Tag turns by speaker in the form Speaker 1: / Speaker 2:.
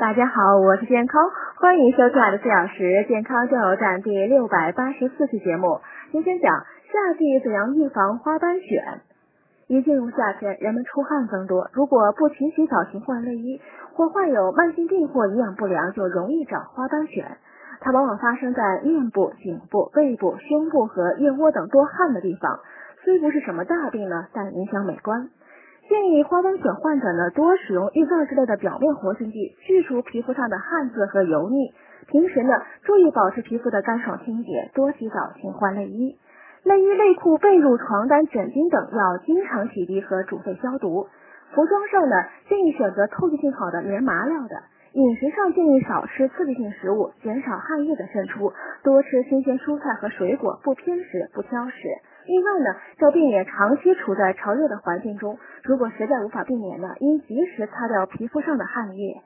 Speaker 1: 大家好，我是健康，欢迎收看的四小时健康加油站第六百八十四期节目。今天讲夏季怎样预防花斑癣。一进入夏天，人们出汗增多，如果不勤洗澡、勤换内衣，或患有慢性病或营养不良，就容易长花斑癣。它往往发生在面部、颈部、背部、胸部和腋窝等多汗的地方。虽不是什么大病呢，但影响美观。建议花斑癣患者呢多使用浴皂之类的表面活性剂，去除皮肤上的汗渍和油腻。平时呢注意保持皮肤的干爽清洁，多洗澡，勤换内衣。内衣、内裤、被褥、床单、枕巾等要经常洗涤和煮沸消毒。服装上呢建议选择透气性好的棉麻料的。饮食上建议少吃刺激性食物，减少汗液的渗出，多吃新鲜蔬菜和水果，不偏食，不挑食。另外呢，要避免长期处在潮热的环境中。如果实在无法避免呢，应及时擦掉皮肤上的汗液。